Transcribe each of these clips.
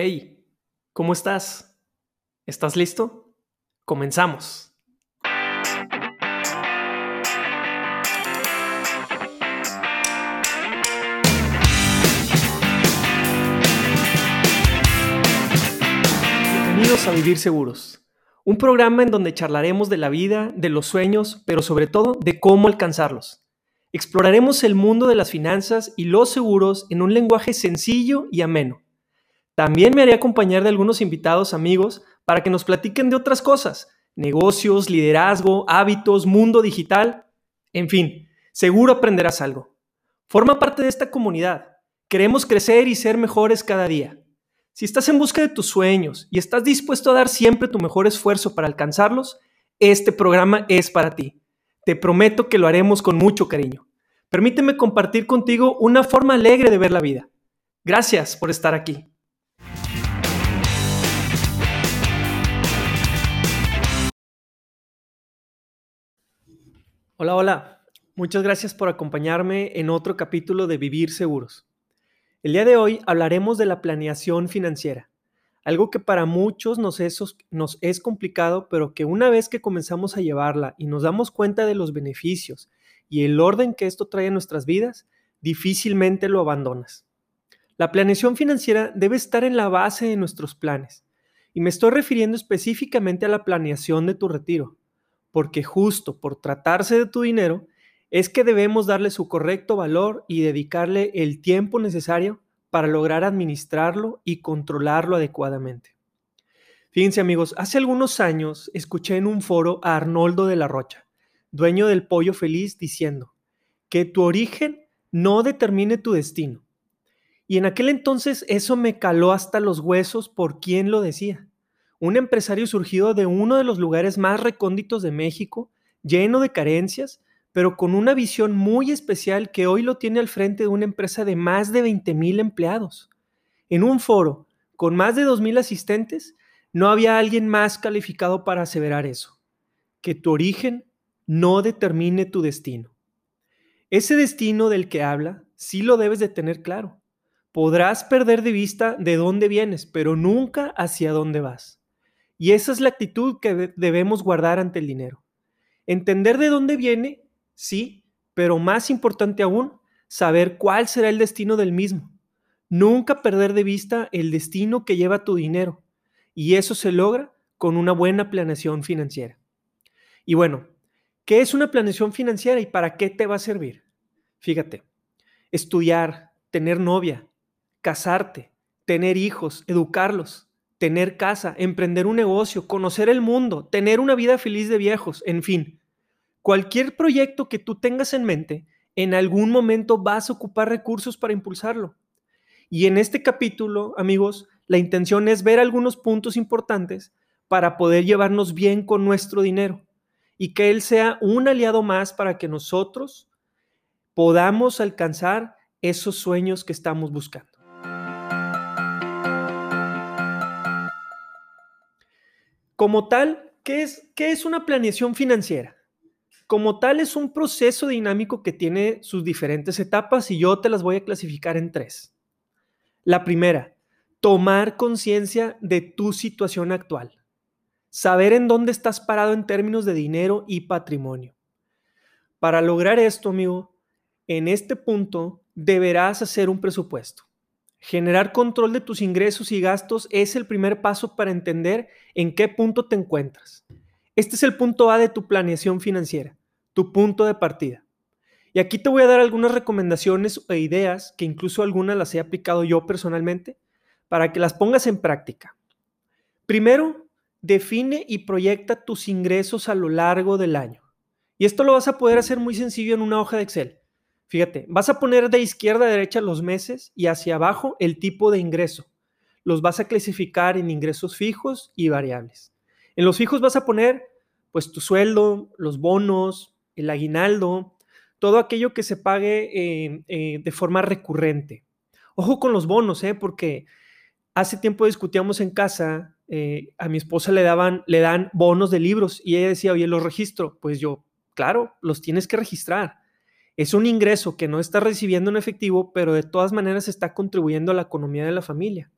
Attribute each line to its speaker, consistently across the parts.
Speaker 1: Hey, ¿cómo estás? ¿Estás listo? Comenzamos. Bienvenidos a Vivir Seguros, un programa en donde charlaremos de la vida, de los sueños, pero sobre todo de cómo alcanzarlos. Exploraremos el mundo de las finanzas y los seguros en un lenguaje sencillo y ameno también me haré acompañar de algunos invitados amigos para que nos platiquen de otras cosas, negocios, liderazgo, hábitos, mundo digital, en fin, seguro aprenderás algo. Forma parte de esta comunidad. Queremos crecer y ser mejores cada día. Si estás en busca de tus sueños y estás dispuesto a dar siempre tu mejor esfuerzo para alcanzarlos, este programa es para ti. Te prometo que lo haremos con mucho cariño. Permíteme compartir contigo una forma alegre de ver la vida. Gracias por estar aquí. Hola, hola. Muchas gracias por acompañarme en otro capítulo de Vivir Seguros. El día de hoy hablaremos de la planeación financiera, algo que para muchos nos es, nos es complicado, pero que una vez que comenzamos a llevarla y nos damos cuenta de los beneficios y el orden que esto trae a nuestras vidas, difícilmente lo abandonas. La planeación financiera debe estar en la base de nuestros planes, y me estoy refiriendo específicamente a la planeación de tu retiro porque justo por tratarse de tu dinero, es que debemos darle su correcto valor y dedicarle el tiempo necesario para lograr administrarlo y controlarlo adecuadamente. Fíjense amigos, hace algunos años escuché en un foro a Arnoldo de la Rocha, dueño del Pollo Feliz, diciendo que tu origen no determine tu destino. Y en aquel entonces eso me caló hasta los huesos por quién lo decía un empresario surgido de uno de los lugares más recónditos de México, lleno de carencias, pero con una visión muy especial que hoy lo tiene al frente de una empresa de más de 20 mil empleados. En un foro con más de 2 mil asistentes, no había alguien más calificado para aseverar eso, que tu origen no determine tu destino. Ese destino del que habla, sí lo debes de tener claro. Podrás perder de vista de dónde vienes, pero nunca hacia dónde vas. Y esa es la actitud que debemos guardar ante el dinero. Entender de dónde viene, sí, pero más importante aún, saber cuál será el destino del mismo. Nunca perder de vista el destino que lleva tu dinero. Y eso se logra con una buena planeación financiera. Y bueno, ¿qué es una planeación financiera y para qué te va a servir? Fíjate, estudiar, tener novia, casarte, tener hijos, educarlos, tener casa, emprender un negocio, conocer el mundo, tener una vida feliz de viejos, en fin. Cualquier proyecto que tú tengas en mente, en algún momento vas a ocupar recursos para impulsarlo. Y en este capítulo, amigos, la intención es ver algunos puntos importantes para poder llevarnos bien con nuestro dinero y que él sea un aliado más para que nosotros podamos alcanzar esos sueños que estamos buscando. Como tal, ¿qué es, ¿qué es una planeación financiera? Como tal, es un proceso dinámico que tiene sus diferentes etapas y yo te las voy a clasificar en tres. La primera, tomar conciencia de tu situación actual. Saber en dónde estás parado en términos de dinero y patrimonio. Para lograr esto, amigo, en este punto deberás hacer un presupuesto. Generar control de tus ingresos y gastos es el primer paso para entender en qué punto te encuentras. Este es el punto A de tu planeación financiera, tu punto de partida. Y aquí te voy a dar algunas recomendaciones e ideas, que incluso algunas las he aplicado yo personalmente, para que las pongas en práctica. Primero, define y proyecta tus ingresos a lo largo del año. Y esto lo vas a poder hacer muy sencillo en una hoja de Excel. Fíjate, vas a poner de izquierda a derecha los meses y hacia abajo el tipo de ingreso. Los vas a clasificar en ingresos fijos y variables. En los fijos vas a poner pues tu sueldo, los bonos, el aguinaldo, todo aquello que se pague eh, eh, de forma recurrente. Ojo con los bonos, ¿eh? porque hace tiempo discutíamos en casa, eh, a mi esposa le, daban, le dan bonos de libros y ella decía, oye, los registro. Pues yo, claro, los tienes que registrar es un ingreso que no está recibiendo en efectivo, pero de todas maneras está contribuyendo a la economía de la familia.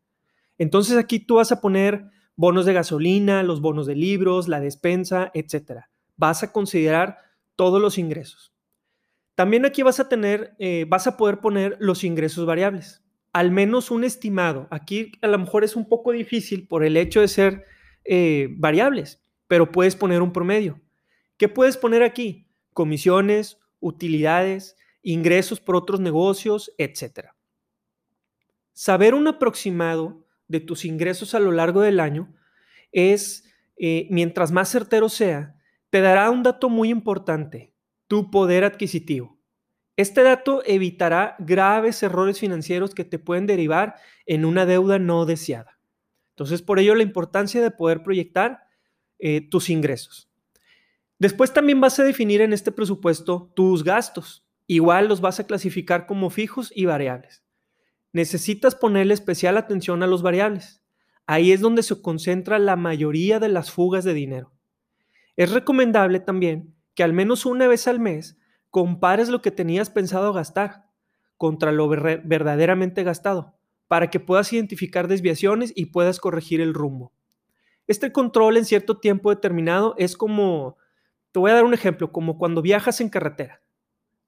Speaker 1: Entonces aquí tú vas a poner bonos de gasolina, los bonos de libros, la despensa, etc. Vas a considerar todos los ingresos. También aquí vas a tener, eh, vas a poder poner los ingresos variables, al menos un estimado. Aquí a lo mejor es un poco difícil por el hecho de ser eh, variables, pero puedes poner un promedio. ¿Qué puedes poner aquí? Comisiones, utilidades, ingresos por otros negocios, etc. Saber un aproximado de tus ingresos a lo largo del año es, eh, mientras más certero sea, te dará un dato muy importante, tu poder adquisitivo. Este dato evitará graves errores financieros que te pueden derivar en una deuda no deseada. Entonces, por ello la importancia de poder proyectar eh, tus ingresos. Después también vas a definir en este presupuesto tus gastos. Igual los vas a clasificar como fijos y variables. Necesitas ponerle especial atención a los variables. Ahí es donde se concentra la mayoría de las fugas de dinero. Es recomendable también que al menos una vez al mes compares lo que tenías pensado gastar contra lo verdaderamente gastado, para que puedas identificar desviaciones y puedas corregir el rumbo. Este control en cierto tiempo determinado es como te voy a dar un ejemplo, como cuando viajas en carretera.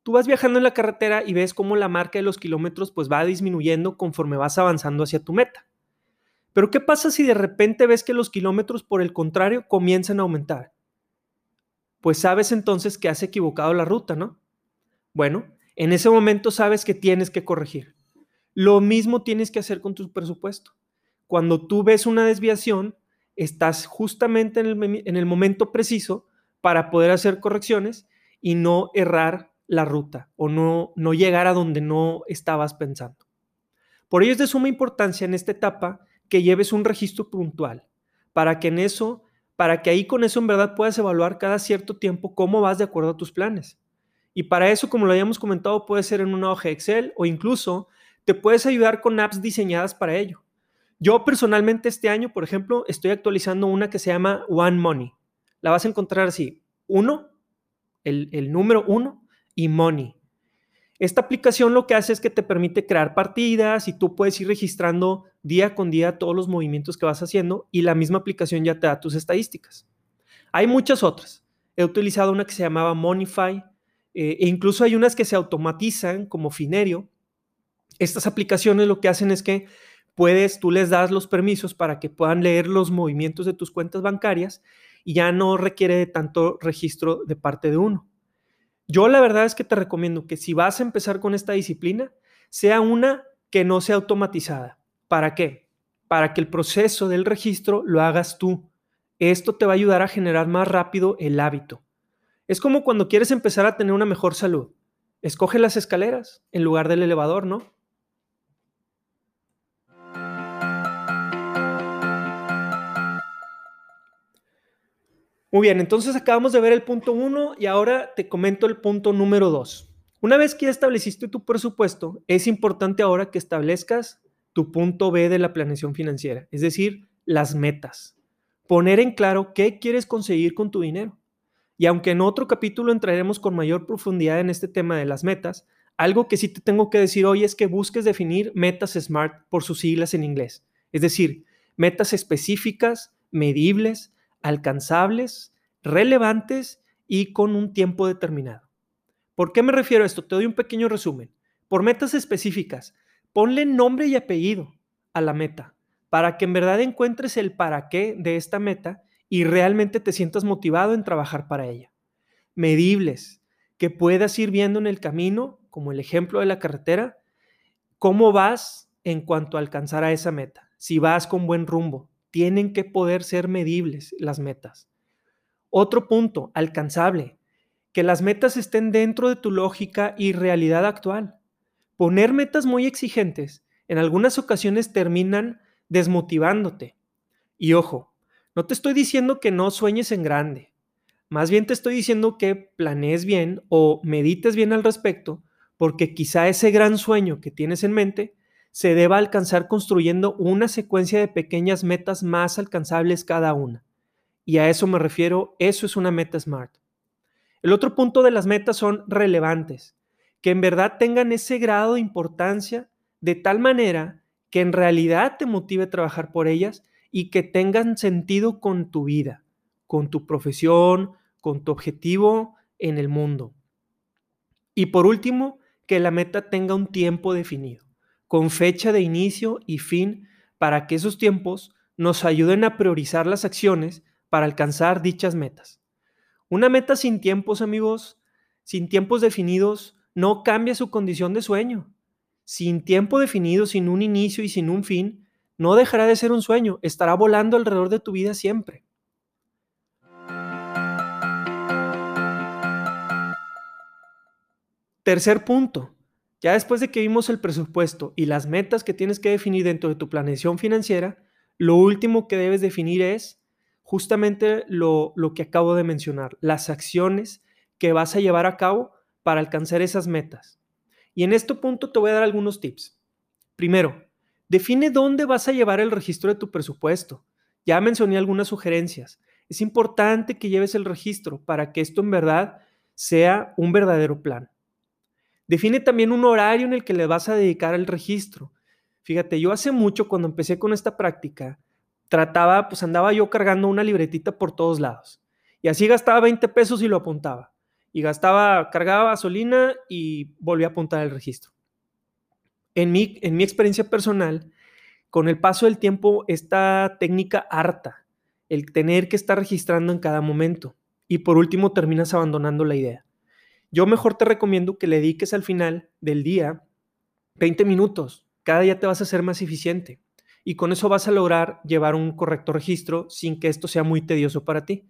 Speaker 1: Tú vas viajando en la carretera y ves cómo la marca de los kilómetros pues va disminuyendo conforme vas avanzando hacia tu meta. Pero ¿qué pasa si de repente ves que los kilómetros por el contrario comienzan a aumentar? Pues sabes entonces que has equivocado la ruta, ¿no? Bueno, en ese momento sabes que tienes que corregir. Lo mismo tienes que hacer con tu presupuesto. Cuando tú ves una desviación, estás justamente en el, en el momento preciso para poder hacer correcciones y no errar la ruta o no, no llegar a donde no estabas pensando. Por ello es de suma importancia en esta etapa que lleves un registro puntual para que en eso, para que ahí con eso en verdad puedas evaluar cada cierto tiempo cómo vas de acuerdo a tus planes. Y para eso, como lo habíamos comentado, puede ser en una hoja Excel o incluso te puedes ayudar con apps diseñadas para ello. Yo personalmente este año, por ejemplo, estoy actualizando una que se llama One Money la vas a encontrar así, uno, el, número uno y money. Esta aplicación lo que hace es que te permite crear partidas y tú puedes ir registrando día con día todos los movimientos que vas haciendo y la misma aplicación ya te da tus estadísticas. Hay muchas otras. He utilizado una que se llamaba Monify eh, e incluso hay unas que se automatizan como Finerio. Estas aplicaciones lo que hacen es que puedes, tú les das los permisos para que puedan leer los movimientos de tus cuentas bancarias y ya no requiere de tanto registro de parte de uno. Yo la verdad es que te recomiendo que si vas a empezar con esta disciplina, sea una que no sea automatizada. ¿Para qué? Para que el proceso del registro lo hagas tú. Esto te va a ayudar a generar más rápido el hábito. Es como cuando quieres empezar a tener una mejor salud. Escoge las escaleras en lugar del elevador, ¿no? Muy bien, entonces acabamos de ver el punto 1 y ahora te comento el punto número 2. Una vez que ya estableciste tu presupuesto, es importante ahora que establezcas tu punto B de la planeación financiera, es decir, las metas. Poner en claro qué quieres conseguir con tu dinero. Y aunque en otro capítulo entraremos con mayor profundidad en este tema de las metas, algo que sí te tengo que decir hoy es que busques definir metas SMART por sus siglas en inglés. Es decir, metas específicas, medibles, alcanzables, relevantes y con un tiempo determinado. ¿Por qué me refiero a esto? Te doy un pequeño resumen. Por metas específicas, ponle nombre y apellido a la meta para que en verdad encuentres el para qué de esta meta y realmente te sientas motivado en trabajar para ella. Medibles, que puedas ir viendo en el camino, como el ejemplo de la carretera, cómo vas en cuanto a alcanzar a esa meta, si vas con buen rumbo, tienen que poder ser medibles las metas. Otro punto, alcanzable, que las metas estén dentro de tu lógica y realidad actual. Poner metas muy exigentes en algunas ocasiones terminan desmotivándote. Y ojo, no te estoy diciendo que no sueñes en grande. Más bien te estoy diciendo que planees bien o medites bien al respecto, porque quizá ese gran sueño que tienes en mente se deba alcanzar construyendo una secuencia de pequeñas metas más alcanzables cada una. Y a eso me refiero, eso es una meta SMART. El otro punto de las metas son relevantes, que en verdad tengan ese grado de importancia de tal manera que en realidad te motive a trabajar por ellas y que tengan sentido con tu vida, con tu profesión, con tu objetivo en el mundo. Y por último, que la meta tenga un tiempo definido, con fecha de inicio y fin, para que esos tiempos nos ayuden a priorizar las acciones para alcanzar dichas metas. Una meta sin tiempos, amigos, sin tiempos definidos, no cambia su condición de sueño sin tiempo definido, sin un inicio y sin un fin, no dejará de ser un sueño, estará volando alrededor de tu vida siempre. Tercer punto, ya después de que vimos el presupuesto y las metas que tienes que definir dentro de tu planeación financiera, lo último que debes definir es justamente lo, lo que acabo de mencionar, las acciones que vas a llevar a cabo para alcanzar esas metas. Y en este punto te voy a dar algunos tips. Primero, define dónde vas a llevar el registro de tu presupuesto. Ya mencioné algunas sugerencias. Es importante que lleves el registro para que esto en verdad sea un verdadero plan. Define también un horario en el que le vas a dedicar al registro. Fíjate, yo hace mucho cuando empecé con esta práctica, trataba, pues andaba yo cargando una libretita por todos lados. Y así gastaba 20 pesos y lo apuntaba y gastaba, cargaba gasolina y volvía a apuntar el registro. En mi, en mi experiencia personal, con el paso del tiempo, esta técnica harta, el tener que estar registrando en cada momento. Y por último, terminas abandonando la idea. Yo mejor te recomiendo que le dediques al final del día 20 minutos. Cada día te vas a ser más eficiente. Y con eso vas a lograr llevar un correcto registro sin que esto sea muy tedioso para ti.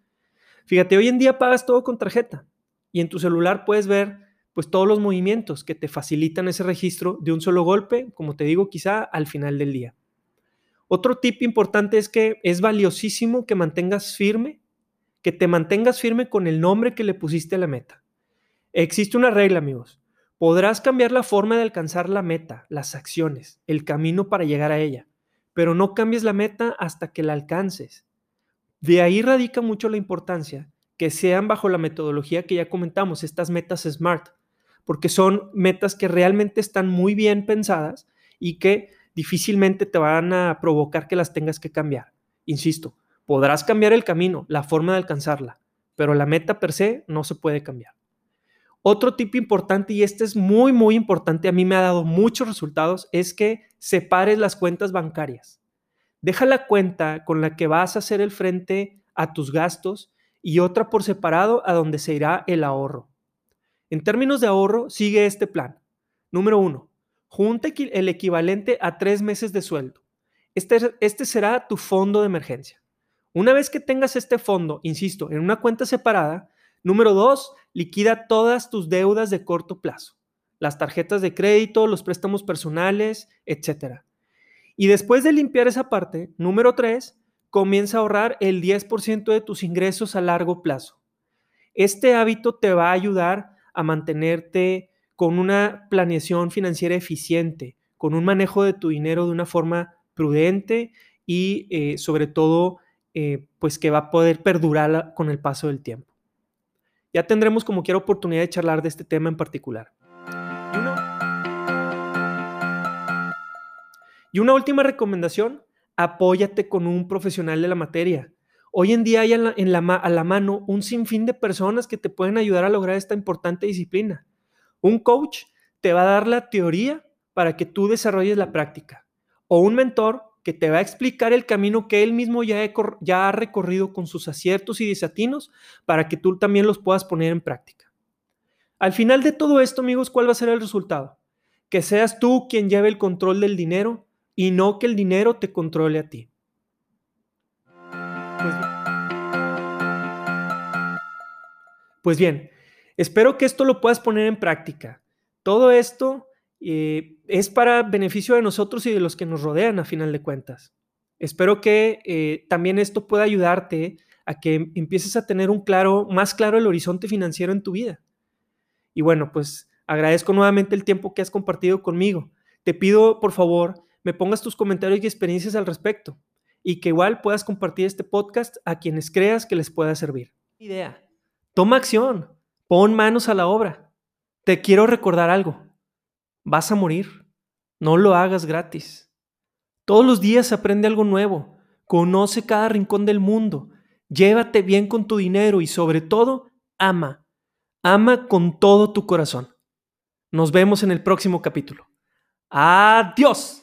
Speaker 1: Fíjate, hoy en día pagas todo con tarjeta y en tu celular puedes ver pues todos los movimientos que te facilitan ese registro de un solo golpe, como te digo, quizá al final del día. Otro tip importante es que es valiosísimo que mantengas firme, que te mantengas firme con el nombre que le pusiste a la meta. Existe una regla, amigos. Podrás cambiar la forma de alcanzar la meta, las acciones, el camino para llegar a ella, pero no cambies la meta hasta que la alcances. De ahí radica mucho la importancia que sean bajo la metodología que ya comentamos, estas metas SMART, porque son metas que realmente están muy bien pensadas y que difícilmente te van a provocar que las tengas que cambiar. Insisto, podrás cambiar el camino, la forma de alcanzarla, pero la meta per se no se puede cambiar. Otro tip importante, y este es muy, muy importante, a mí me ha dado muchos resultados, es que separes las cuentas bancarias. Deja la cuenta con la que vas a hacer el frente a tus gastos y otra por separado a donde se irá el ahorro. En términos de ahorro, sigue este plan. Número uno, junta el equivalente a tres meses de sueldo. Este, este será tu fondo de emergencia. Una vez que tengas este fondo, insisto, en una cuenta separada, número dos, liquida todas tus deudas de corto plazo, las tarjetas de crédito, los préstamos personales, etc. Y después de limpiar esa parte, número tres, comienza a ahorrar el 10% de tus ingresos a largo plazo. Este hábito te va a ayudar a mantenerte con una planeación financiera eficiente, con un manejo de tu dinero de una forma prudente y eh, sobre todo eh, pues que va a poder perdurar con el paso del tiempo. Ya tendremos como quiera oportunidad de charlar de este tema en particular. y una última recomendación apóyate con un profesional de la materia. Hoy en día hay en a la mano un sinfín de personas que te pueden ayudar a lograr esta importante disciplina. Un coach te va a dar la teoría para que tú desarrolles la práctica. O un mentor que te va a explicar el camino que él mismo ya, ha recorrido con sus aciertos y desatinos para que tú también los puedas poner en práctica. Al final de todo esto, amigos, ¿cuál va a ser el resultado? Que seas tú quien lleve el control del dinero y no que el dinero te controle a ti. Pues, pues bien, espero que esto lo puedas poner en práctica. Todo esto eh, es para beneficio de nosotros y de los que nos rodean a final de cuentas. Espero que eh, también esto pueda ayudarte a que empieces a tener un claro, más claro el horizonte financiero en tu vida. Y bueno, pues agradezco nuevamente el tiempo que has compartido conmigo. Te pido, por favor, me pongas tus comentarios y experiencias al respecto y que igual puedas compartir este podcast a quienes creas que les pueda servir. Idea. Toma acción. Pon manos a la obra. Te quiero recordar algo. Vas a morir. No lo hagas gratis. Todos los días aprende algo nuevo, conoce cada rincón del mundo, llévate bien con tu dinero y sobre todo, ama. Ama con todo tu corazón. Nos vemos en el próximo capítulo. Adiós.